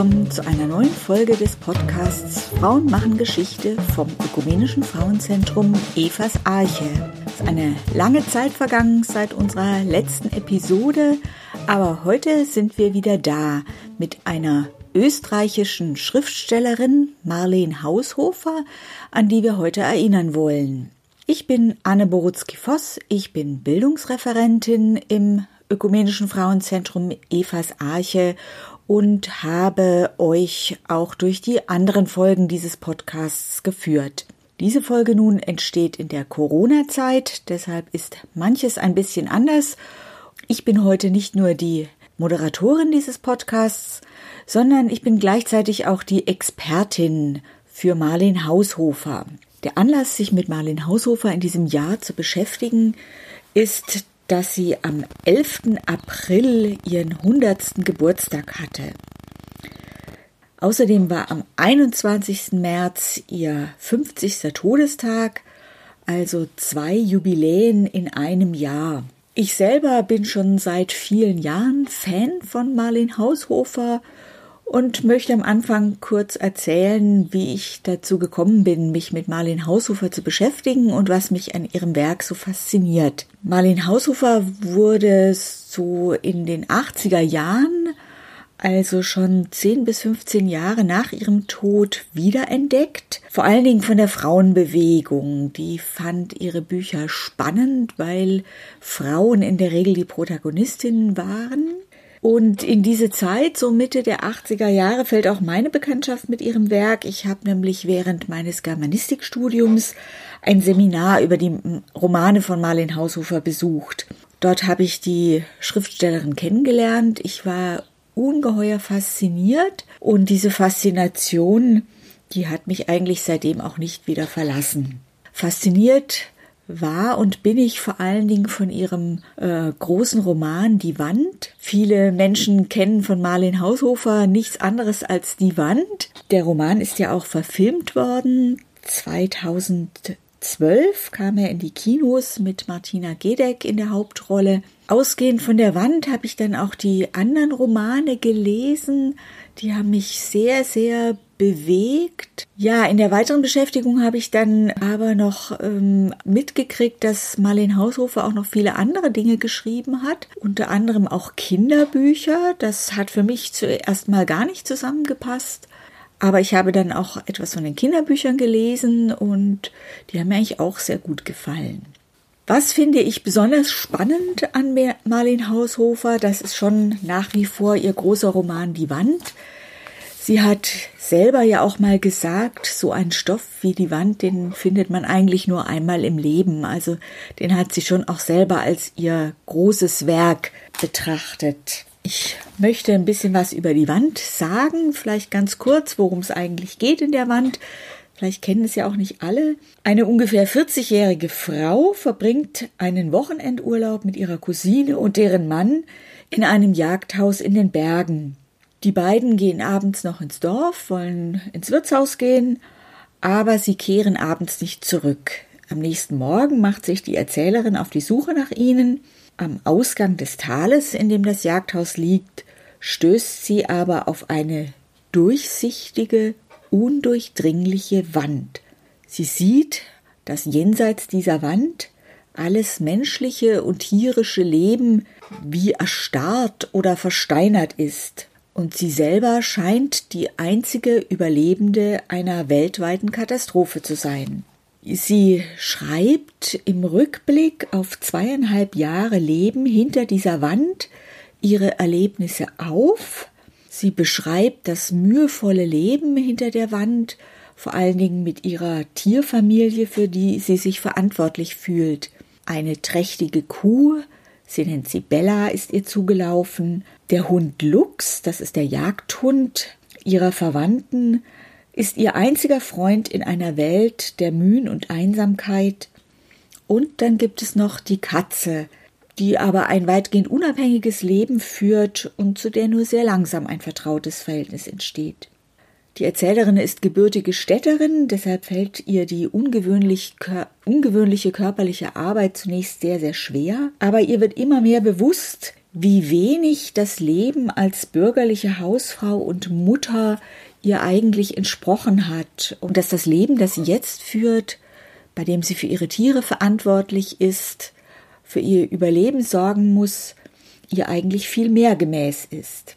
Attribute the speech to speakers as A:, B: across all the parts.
A: willkommen zu einer neuen Folge des Podcasts Frauen machen Geschichte vom Ökumenischen Frauenzentrum Evas Arche. Es ist eine lange Zeit vergangen seit unserer letzten Episode, aber heute sind wir wieder da mit einer österreichischen Schriftstellerin Marleen Haushofer, an die wir heute erinnern wollen. Ich bin Anne Borutzki-Voss, ich bin Bildungsreferentin im Ökumenischen Frauenzentrum Evas Arche und habe euch auch durch die anderen Folgen dieses Podcasts geführt. Diese Folge nun entsteht in der Corona-Zeit, deshalb ist manches ein bisschen anders. Ich bin heute nicht nur die Moderatorin dieses Podcasts, sondern ich bin gleichzeitig auch die Expertin für Marlene Haushofer. Der Anlass, sich mit Marlene Haushofer in diesem Jahr zu beschäftigen, ist dass sie am 11. April ihren 100. Geburtstag hatte. Außerdem war am 21. März ihr 50. Todestag, also zwei Jubiläen in einem Jahr. Ich selber bin schon seit vielen Jahren Fan von Marlene Haushofer und möchte am Anfang kurz erzählen, wie ich dazu gekommen bin, mich mit Marlene Haushofer zu beschäftigen und was mich an ihrem Werk so fasziniert. Marlene Haushofer wurde so in den 80er Jahren, also schon 10 bis 15 Jahre nach ihrem Tod, wiederentdeckt. Vor allen Dingen von der Frauenbewegung. Die fand ihre Bücher spannend, weil Frauen in der Regel die Protagonistinnen waren. Und in diese Zeit, so Mitte der 80er Jahre, fällt auch meine Bekanntschaft mit ihrem Werk. Ich habe nämlich während meines Germanistikstudiums ein Seminar über die Romane von Marlene Haushofer besucht. Dort habe ich die Schriftstellerin kennengelernt. Ich war ungeheuer fasziniert und diese Faszination, die hat mich eigentlich seitdem auch nicht wieder verlassen. Fasziniert war und bin ich vor allen Dingen von ihrem äh, großen Roman Die Wand. Viele Menschen kennen von Marlene Haushofer nichts anderes als Die Wand. Der Roman ist ja auch verfilmt worden. 2012 kam er in die Kinos mit Martina Gedeck in der Hauptrolle. Ausgehend von der Wand habe ich dann auch die anderen Romane gelesen. Die haben mich sehr, sehr bewegt. Ja, in der weiteren Beschäftigung habe ich dann aber noch ähm, mitgekriegt, dass Marlene Haushofer auch noch viele andere Dinge geschrieben hat, unter anderem auch Kinderbücher. Das hat für mich zuerst mal gar nicht zusammengepasst. Aber ich habe dann auch etwas von den Kinderbüchern gelesen und die haben mir eigentlich auch sehr gut gefallen. Was finde ich besonders spannend an Marlene Haushofer? Das ist schon nach wie vor ihr großer Roman Die Wand. Sie hat selber ja auch mal gesagt, so ein Stoff wie die Wand, den findet man eigentlich nur einmal im Leben. Also den hat sie schon auch selber als ihr großes Werk betrachtet. Ich möchte ein bisschen was über die Wand sagen, vielleicht ganz kurz, worum es eigentlich geht in der Wand. Vielleicht kennen es ja auch nicht alle. Eine ungefähr 40-jährige Frau verbringt einen Wochenendurlaub mit ihrer Cousine und deren Mann in einem Jagdhaus in den Bergen. Die beiden gehen abends noch ins Dorf, wollen ins Wirtshaus gehen, aber sie kehren abends nicht zurück. Am nächsten Morgen macht sich die Erzählerin auf die Suche nach ihnen. Am Ausgang des Tales, in dem das Jagdhaus liegt, stößt sie aber auf eine durchsichtige, undurchdringliche Wand. Sie sieht, dass jenseits dieser Wand alles menschliche und tierische Leben wie erstarrt oder versteinert ist und sie selber scheint die einzige Überlebende einer weltweiten Katastrophe zu sein. Sie schreibt im Rückblick auf zweieinhalb Jahre Leben hinter dieser Wand ihre Erlebnisse auf. Sie beschreibt das mühevolle Leben hinter der Wand, vor allen Dingen mit ihrer Tierfamilie, für die sie sich verantwortlich fühlt. Eine trächtige Kuh, sie nennt sie Bella, ist ihr zugelaufen, der Hund Lux, das ist der Jagdhund ihrer Verwandten, ist ihr einziger Freund in einer Welt der Mühen und Einsamkeit. Und dann gibt es noch die Katze, die aber ein weitgehend unabhängiges Leben führt und zu der nur sehr langsam ein vertrautes Verhältnis entsteht. Die Erzählerin ist gebürtige Städterin, deshalb fällt ihr die ungewöhnlich, ungewöhnliche körperliche Arbeit zunächst sehr, sehr schwer, aber ihr wird immer mehr bewusst, wie wenig das Leben als bürgerliche Hausfrau und Mutter ihr eigentlich entsprochen hat und dass das Leben, das sie jetzt führt, bei dem sie für ihre Tiere verantwortlich ist, für ihr Überleben sorgen muss, ihr eigentlich viel mehr gemäß ist.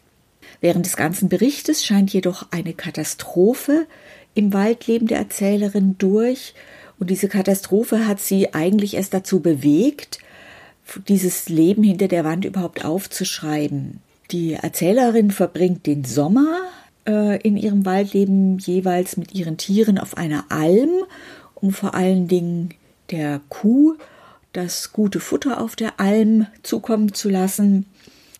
A: Während des ganzen Berichtes scheint jedoch eine Katastrophe im Waldleben der Erzählerin durch, und diese Katastrophe hat sie eigentlich erst dazu bewegt, dieses Leben hinter der Wand überhaupt aufzuschreiben. Die Erzählerin verbringt den Sommer äh, in ihrem Waldleben jeweils mit ihren Tieren auf einer Alm, um vor allen Dingen der Kuh das gute Futter auf der Alm zukommen zu lassen.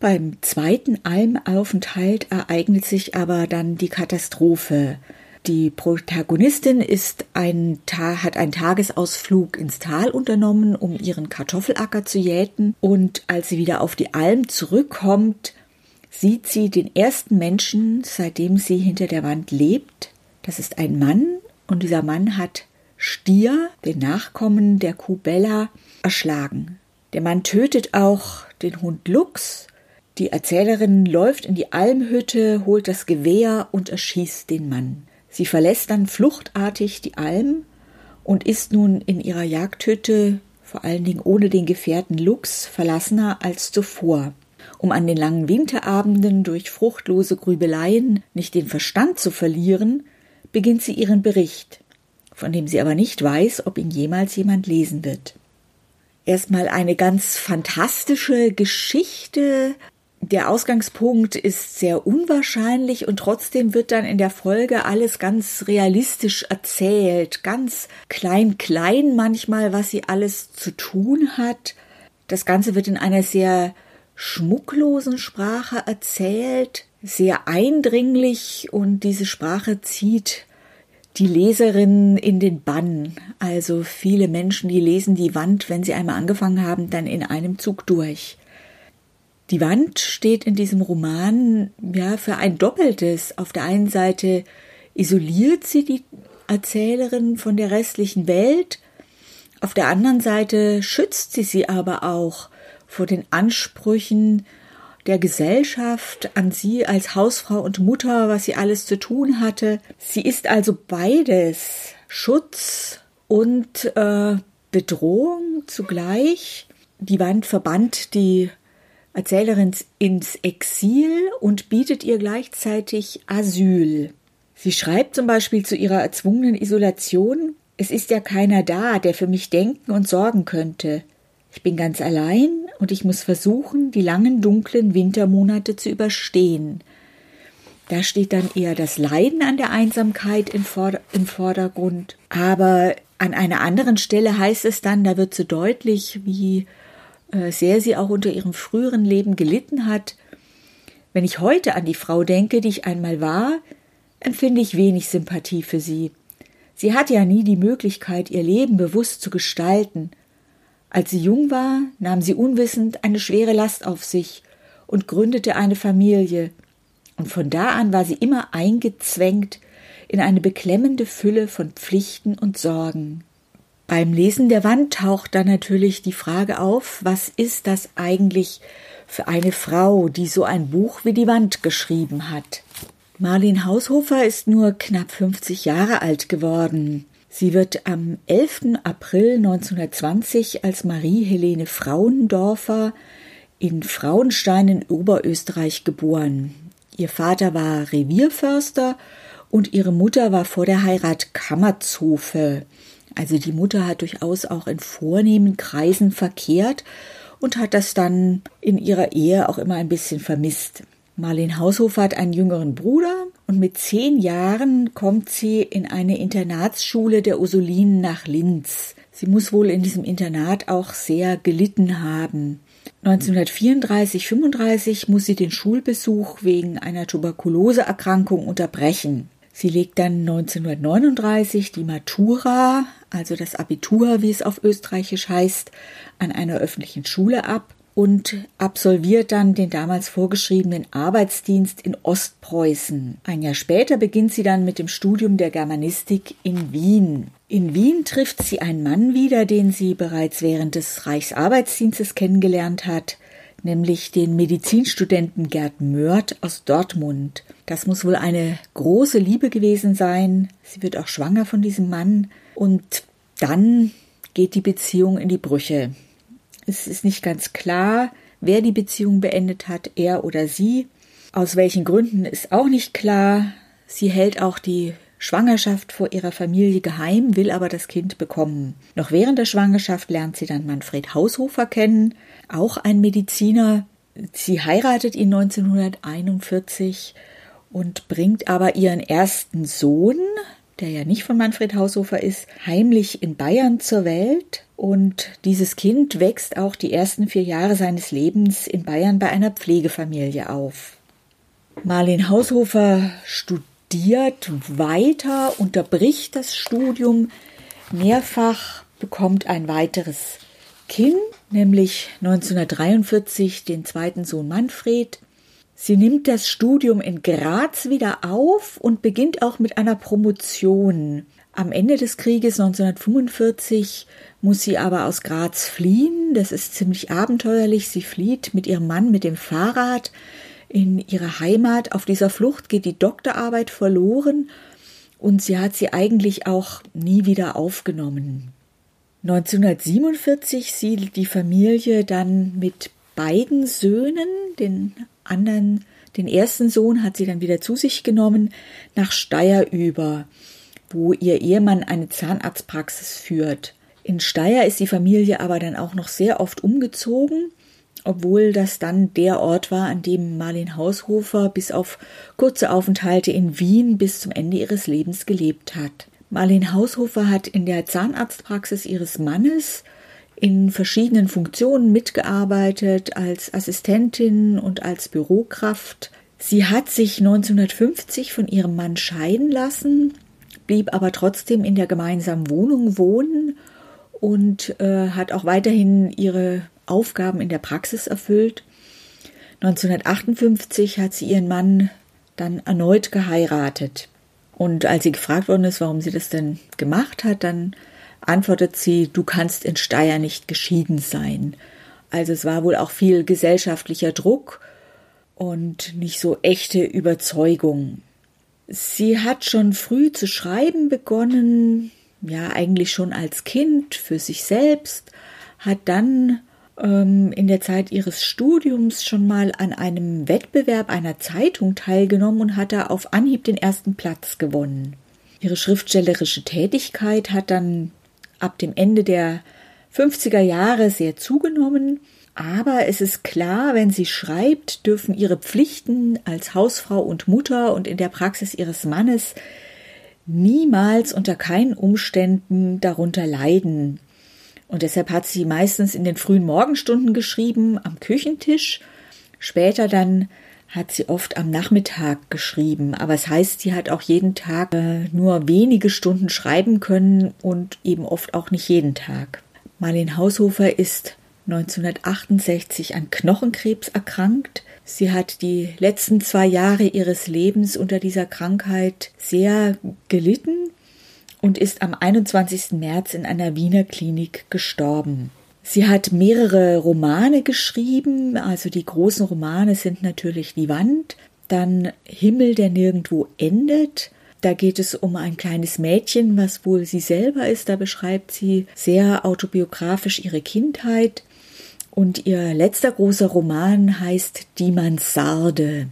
A: Beim zweiten Almaufenthalt ereignet sich aber dann die Katastrophe. Die Protagonistin ist ein, hat einen Tagesausflug ins Tal unternommen, um ihren Kartoffelacker zu jäten. Und als sie wieder auf die Alm zurückkommt, sieht sie den ersten Menschen, seitdem sie hinter der Wand lebt. Das ist ein Mann und dieser Mann hat Stier, den Nachkommen der Kuh Bella, erschlagen. Der Mann tötet auch den Hund Lux. Die Erzählerin läuft in die Almhütte, holt das Gewehr und erschießt den Mann. Sie verlässt dann fluchtartig die Alm und ist nun in ihrer Jagdhütte, vor allen Dingen ohne den Gefährten Lux, verlassener als zuvor. Um an den langen Winterabenden durch fruchtlose Grübeleien nicht den Verstand zu verlieren, beginnt sie ihren Bericht, von dem sie aber nicht weiß, ob ihn jemals jemand lesen wird. Erstmal eine ganz fantastische Geschichte der Ausgangspunkt ist sehr unwahrscheinlich und trotzdem wird dann in der Folge alles ganz realistisch erzählt, ganz klein klein manchmal, was sie alles zu tun hat. Das Ganze wird in einer sehr schmucklosen Sprache erzählt, sehr eindringlich und diese Sprache zieht die Leserin in den Bann. Also viele Menschen, die lesen die Wand, wenn sie einmal angefangen haben, dann in einem Zug durch. Die Wand steht in diesem Roman ja für ein Doppeltes. Auf der einen Seite isoliert sie die Erzählerin von der restlichen Welt, auf der anderen Seite schützt sie sie aber auch vor den Ansprüchen der Gesellschaft an sie als Hausfrau und Mutter, was sie alles zu tun hatte. Sie ist also beides Schutz und äh, Bedrohung zugleich. Die Wand verbannt die Erzählerin ins Exil und bietet ihr gleichzeitig Asyl. Sie schreibt zum Beispiel zu ihrer erzwungenen Isolation Es ist ja keiner da, der für mich denken und sorgen könnte. Ich bin ganz allein und ich muss versuchen, die langen dunklen Wintermonate zu überstehen. Da steht dann eher das Leiden an der Einsamkeit im, Vordergrund. Aber an einer anderen Stelle heißt es dann, da wird so deutlich, wie sehr sie auch unter ihrem früheren Leben gelitten hat. Wenn ich heute an die Frau denke, die ich einmal war, empfinde ich wenig Sympathie für sie. Sie hatte ja nie die Möglichkeit, ihr Leben bewusst zu gestalten. Als sie jung war, nahm sie unwissend eine schwere Last auf sich und gründete eine Familie, und von da an war sie immer eingezwängt in eine beklemmende Fülle von Pflichten und Sorgen. Beim Lesen der Wand taucht dann natürlich die Frage auf, was ist das eigentlich für eine Frau, die so ein Buch wie die Wand geschrieben hat? Marlene Haushofer ist nur knapp 50 Jahre alt geworden. Sie wird am 11. April 1920 als Marie-Helene Frauendorfer in Frauenstein in Oberösterreich geboren. Ihr Vater war Revierförster und ihre Mutter war vor der Heirat Kammerzofe. Also die Mutter hat durchaus auch in vornehmen Kreisen verkehrt und hat das dann in ihrer Ehe auch immer ein bisschen vermisst. Marlene Haushofer hat einen jüngeren Bruder und mit zehn Jahren kommt sie in eine Internatsschule der Ursulinen nach Linz. Sie muss wohl in diesem Internat auch sehr gelitten haben. 1934, 35 muss sie den Schulbesuch wegen einer Tuberkuloseerkrankung unterbrechen. Sie legt dann 1939 die Matura, also das Abitur, wie es auf Österreichisch heißt, an einer öffentlichen Schule ab und absolviert dann den damals vorgeschriebenen Arbeitsdienst in Ostpreußen. Ein Jahr später beginnt sie dann mit dem Studium der Germanistik in Wien. In Wien trifft sie einen Mann wieder, den sie bereits während des Reichsarbeitsdienstes kennengelernt hat, nämlich den Medizinstudenten Gerd Mörth aus Dortmund. Das muss wohl eine große Liebe gewesen sein. Sie wird auch schwanger von diesem Mann und dann geht die Beziehung in die Brüche. Es ist nicht ganz klar, wer die Beziehung beendet hat, er oder sie. Aus welchen Gründen ist auch nicht klar. Sie hält auch die Schwangerschaft vor ihrer Familie geheim, will aber das Kind bekommen. Noch während der Schwangerschaft lernt sie dann Manfred Haushofer kennen, auch ein Mediziner. Sie heiratet ihn 1941 und bringt aber ihren ersten Sohn, der ja nicht von Manfred Haushofer ist, heimlich in Bayern zur Welt. Und dieses Kind wächst auch die ersten vier Jahre seines Lebens in Bayern bei einer Pflegefamilie auf. Marlene Haushofer studiert weiter, unterbricht das Studium mehrfach, bekommt ein weiteres Kind, nämlich 1943 den zweiten Sohn Manfred Sie nimmt das Studium in Graz wieder auf und beginnt auch mit einer Promotion. Am Ende des Krieges 1945 muss sie aber aus Graz fliehen. Das ist ziemlich abenteuerlich. Sie flieht mit ihrem Mann mit dem Fahrrad in ihre Heimat. Auf dieser Flucht geht die Doktorarbeit verloren und sie hat sie eigentlich auch nie wieder aufgenommen. 1947 siedelt die Familie dann mit beiden Söhnen, den anderen, den ersten Sohn hat sie dann wieder zu sich genommen, nach Steyr über, wo ihr Ehemann eine Zahnarztpraxis führt. In Steyr ist die Familie aber dann auch noch sehr oft umgezogen, obwohl das dann der Ort war, an dem Marlene Haushofer bis auf kurze Aufenthalte in Wien bis zum Ende ihres Lebens gelebt hat. Marlene Haushofer hat in der Zahnarztpraxis ihres Mannes in verschiedenen Funktionen mitgearbeitet, als Assistentin und als Bürokraft. Sie hat sich 1950 von ihrem Mann scheiden lassen, blieb aber trotzdem in der gemeinsamen Wohnung wohnen und äh, hat auch weiterhin ihre Aufgaben in der Praxis erfüllt. 1958 hat sie ihren Mann dann erneut geheiratet. Und als sie gefragt worden ist, warum sie das denn gemacht hat, dann antwortet sie, du kannst in Steyr nicht geschieden sein. Also es war wohl auch viel gesellschaftlicher Druck und nicht so echte Überzeugung. Sie hat schon früh zu schreiben begonnen, ja eigentlich schon als Kind für sich selbst, hat dann in der Zeit ihres Studiums schon mal an einem Wettbewerb einer Zeitung teilgenommen und hat da auf Anhieb den ersten Platz gewonnen. Ihre schriftstellerische Tätigkeit hat dann ab dem Ende der 50er Jahre sehr zugenommen. Aber es ist klar, wenn sie schreibt, dürfen ihre Pflichten als Hausfrau und Mutter und in der Praxis ihres Mannes niemals unter keinen Umständen darunter leiden. Und deshalb hat sie meistens in den frühen Morgenstunden geschrieben, am Küchentisch. Später dann hat sie oft am Nachmittag geschrieben, aber es heißt, sie hat auch jeden Tag äh, nur wenige Stunden schreiben können und eben oft auch nicht jeden Tag. Marlene Haushofer ist 1968 an Knochenkrebs erkrankt. Sie hat die letzten zwei Jahre ihres Lebens unter dieser Krankheit sehr gelitten und ist am 21. März in einer Wiener Klinik gestorben. Sie hat mehrere Romane geschrieben, also die großen Romane sind natürlich Die Wand, dann Himmel, der nirgendwo endet. Da geht es um ein kleines Mädchen, was wohl sie selber ist. Da beschreibt sie sehr autobiografisch ihre Kindheit. Und ihr letzter großer Roman heißt Die Mansarde.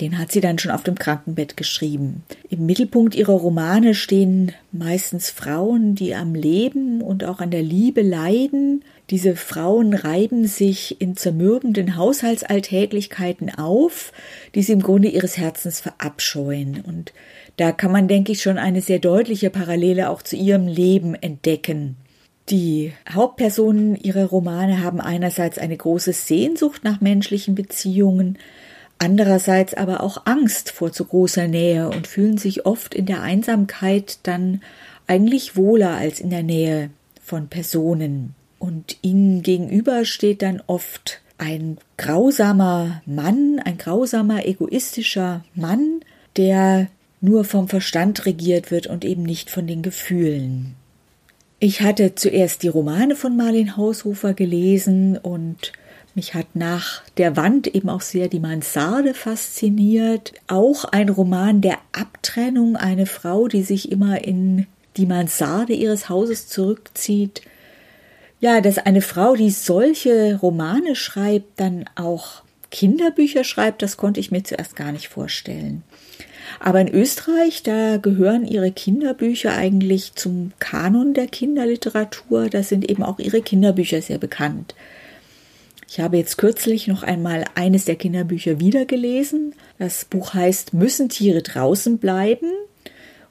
A: Den hat sie dann schon auf dem Krankenbett geschrieben. Im Mittelpunkt ihrer Romane stehen meistens Frauen, die am Leben und auch an der Liebe leiden, diese Frauen reiben sich in zermürbenden Haushaltsalltäglichkeiten auf, die sie im Grunde ihres Herzens verabscheuen. Und da kann man, denke ich, schon eine sehr deutliche Parallele auch zu ihrem Leben entdecken. Die Hauptpersonen ihrer Romane haben einerseits eine große Sehnsucht nach menschlichen Beziehungen, andererseits aber auch Angst vor zu großer Nähe und fühlen sich oft in der Einsamkeit dann eigentlich wohler als in der Nähe von Personen. Und ihnen gegenüber steht dann oft ein grausamer Mann, ein grausamer, egoistischer Mann, der nur vom Verstand regiert wird und eben nicht von den Gefühlen. Ich hatte zuerst die Romane von Marlene Haushofer gelesen und Mich hat nach der Wand eben auch sehr die Mansarde fasziniert. Auch ein Roman der Abtrennung, eine Frau, die sich immer in die Mansarde ihres Hauses zurückzieht. Ja, dass eine Frau, die solche Romane schreibt, dann auch Kinderbücher schreibt, das konnte ich mir zuerst gar nicht vorstellen. Aber in Österreich, da gehören ihre Kinderbücher eigentlich zum Kanon der Kinderliteratur. Da sind eben auch ihre Kinderbücher sehr bekannt. Ich habe jetzt kürzlich noch einmal eines der Kinderbücher wiedergelesen. Das Buch heißt Müssen Tiere draußen bleiben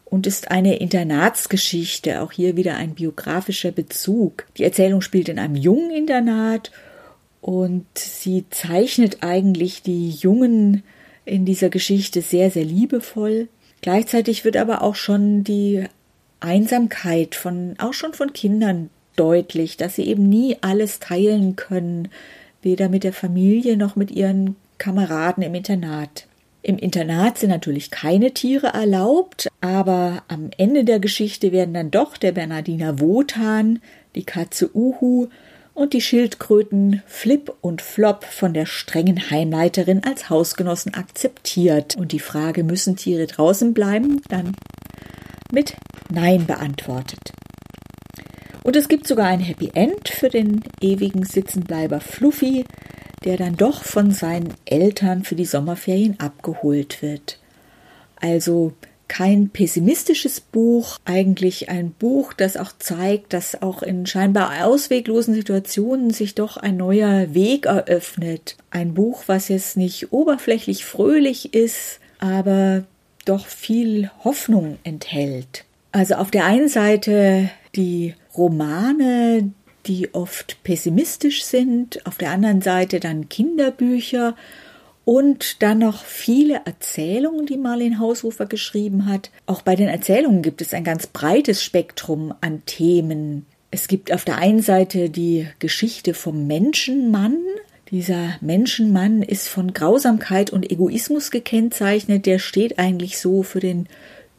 A: und ist eine Internatsgeschichte, auch hier wieder ein biografischer Bezug. Die Erzählung spielt in einem jungen Internat und sie zeichnet eigentlich die Jungen in dieser Geschichte sehr, sehr liebevoll. Gleichzeitig wird aber auch schon die Einsamkeit von, auch schon von Kindern deutlich, dass sie eben nie alles teilen können, weder mit der Familie noch mit ihren Kameraden im Internat. Im Internat sind natürlich keine Tiere erlaubt, aber am Ende der Geschichte werden dann doch der Bernardiner Wotan, die Katze Uhu und die Schildkröten Flip und Flop von der strengen Heimleiterin als Hausgenossen akzeptiert. Und die Frage, müssen Tiere draußen bleiben, dann mit Nein beantwortet. Und es gibt sogar ein Happy End für den ewigen Sitzenbleiber Fluffy, der dann doch von seinen Eltern für die Sommerferien abgeholt wird. Also kein pessimistisches Buch, eigentlich ein Buch, das auch zeigt, dass auch in scheinbar ausweglosen Situationen sich doch ein neuer Weg eröffnet. Ein Buch, was jetzt nicht oberflächlich fröhlich ist, aber doch viel Hoffnung enthält. Also auf der einen Seite die Romane, die oft pessimistisch sind, auf der anderen Seite dann Kinderbücher und dann noch viele Erzählungen, die Marlene Haushofer geschrieben hat. Auch bei den Erzählungen gibt es ein ganz breites Spektrum an Themen. Es gibt auf der einen Seite die Geschichte vom Menschenmann. Dieser Menschenmann ist von Grausamkeit und Egoismus gekennzeichnet. Der steht eigentlich so für den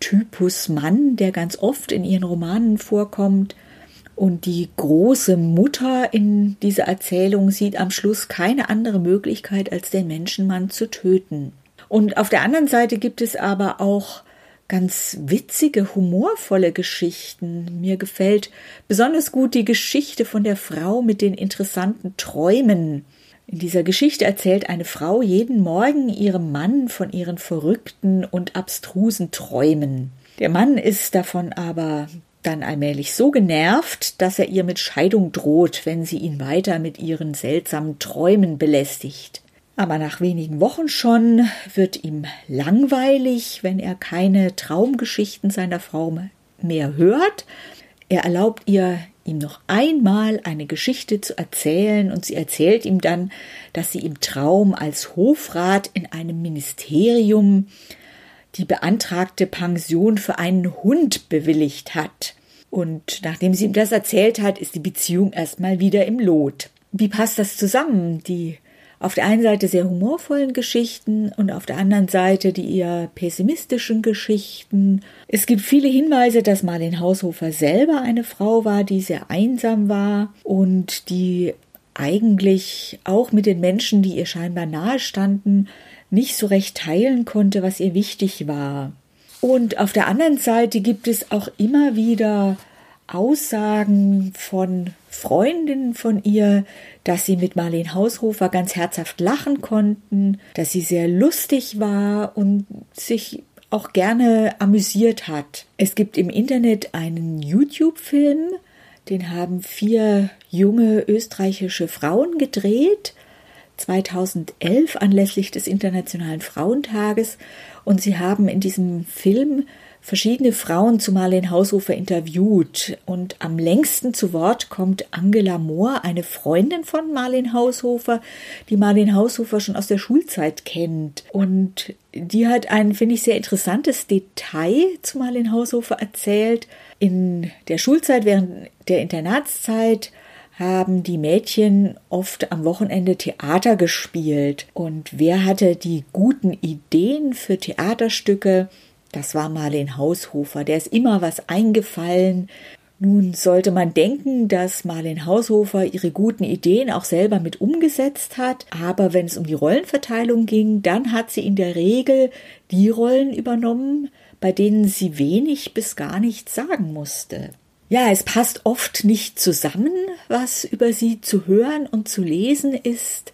A: Typus Mann, der ganz oft in ihren Romanen vorkommt. Und die große Mutter in dieser Erzählung sieht am Schluss keine andere Möglichkeit, als den Menschenmann zu töten. Und auf der anderen Seite gibt es aber auch ganz witzige, humorvolle Geschichten. Mir gefällt besonders gut die Geschichte von der Frau mit den interessanten Träumen. In dieser Geschichte erzählt eine Frau jeden Morgen ihrem Mann von ihren verrückten und abstrusen Träumen. Der Mann ist davon aber dann allmählich so genervt, dass er ihr mit Scheidung droht, wenn sie ihn weiter mit ihren seltsamen Träumen belästigt. Aber nach wenigen Wochen schon wird ihm langweilig, wenn er keine Traumgeschichten seiner Frau mehr hört. Er erlaubt ihr, ihm noch einmal eine Geschichte zu erzählen, und sie erzählt ihm dann, dass sie im Traum als Hofrat in einem Ministerium die beantragte Pension für einen Hund bewilligt hat. Und nachdem sie ihm das erzählt hat, ist die Beziehung erstmal wieder im Lot. Wie passt das zusammen? Die auf der einen Seite sehr humorvollen Geschichten und auf der anderen Seite die eher pessimistischen Geschichten. Es gibt viele Hinweise, dass Marlene Haushofer selber eine Frau war, die sehr einsam war und die eigentlich auch mit den Menschen, die ihr scheinbar nahe standen, nicht so recht teilen konnte, was ihr wichtig war. Und auf der anderen Seite gibt es auch immer wieder Aussagen von Freundinnen von ihr, dass sie mit Marlene Haushofer ganz herzhaft lachen konnten, dass sie sehr lustig war und sich auch gerne amüsiert hat. Es gibt im Internet einen YouTube-Film, den haben vier junge österreichische Frauen gedreht 2011 anlässlich des Internationalen Frauentages und sie haben in diesem Film verschiedene Frauen zu Marlene Haushofer interviewt und am längsten zu Wort kommt Angela Mohr, eine Freundin von Marlene Haushofer, die Marlene Haushofer schon aus der Schulzeit kennt und die hat ein, finde ich, sehr interessantes Detail zu Marlene Haushofer erzählt. In der Schulzeit, während der Internatszeit, haben die Mädchen oft am Wochenende Theater gespielt. Und wer hatte die guten Ideen für Theaterstücke? Das war Marlen Haushofer. Der ist immer was eingefallen, Nun sollte man denken, dass Marlene Haushofer ihre guten Ideen auch selber mit umgesetzt hat, aber wenn es um die Rollenverteilung ging, dann hat sie in der Regel die Rollen übernommen, bei denen sie wenig bis gar nichts sagen musste. Ja, es passt oft nicht zusammen, was über sie zu hören und zu lesen ist,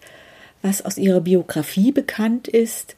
A: was aus ihrer Biografie bekannt ist,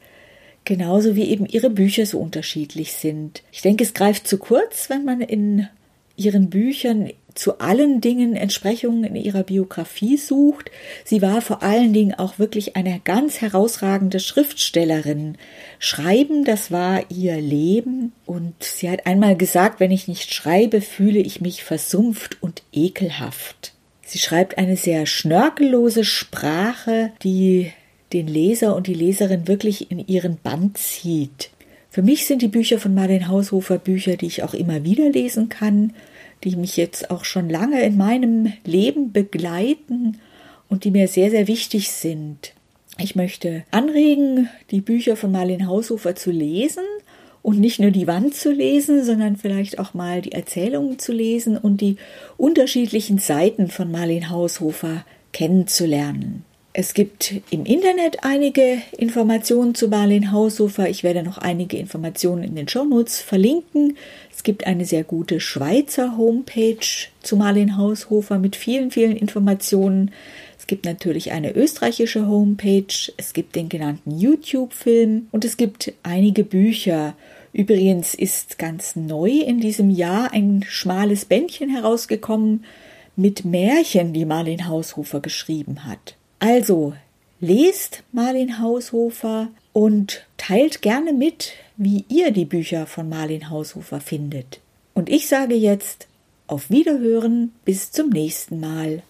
A: genauso wie eben ihre Bücher so unterschiedlich sind. Ich denke, es greift zu kurz, wenn man in ihren Büchern zu allen Dingen Entsprechungen in ihrer Biografie sucht. Sie war vor allen Dingen auch wirklich eine ganz herausragende Schriftstellerin. Schreiben, das war ihr Leben und sie hat einmal gesagt, wenn ich nicht schreibe, fühle ich mich versumpft und ekelhaft. Sie schreibt eine sehr schnörkellose Sprache, die den Leser und die Leserin wirklich in ihren Band zieht. Für mich sind die Bücher von Marlene Haushofer Bücher, die ich auch immer wieder lesen kann, die mich jetzt auch schon lange in meinem Leben begleiten und die mir sehr, sehr wichtig sind. Ich möchte anregen, die Bücher von Marlene Haushofer zu lesen und nicht nur die Wand zu lesen, sondern vielleicht auch mal die Erzählungen zu lesen und die unterschiedlichen Seiten von Marlene Haushofer kennenzulernen. Es gibt im Internet einige Informationen zu Marlene Haushofer. Ich werde noch einige Informationen in den Shownotes verlinken. Es gibt eine sehr gute Schweizer Homepage zu Marlene Haushofer mit vielen, vielen Informationen. Es gibt natürlich eine österreichische Homepage. Es gibt den genannten YouTube-Film und es gibt einige Bücher. Übrigens ist ganz neu in diesem Jahr ein schmales Bändchen herausgekommen mit Märchen, die Marlene Haushofer geschrieben hat. Also, lest Marlin Haushofer und teilt gerne mit, wie ihr die Bücher von Marlin Haushofer findet. Und ich sage jetzt auf Wiederhören bis zum nächsten Mal.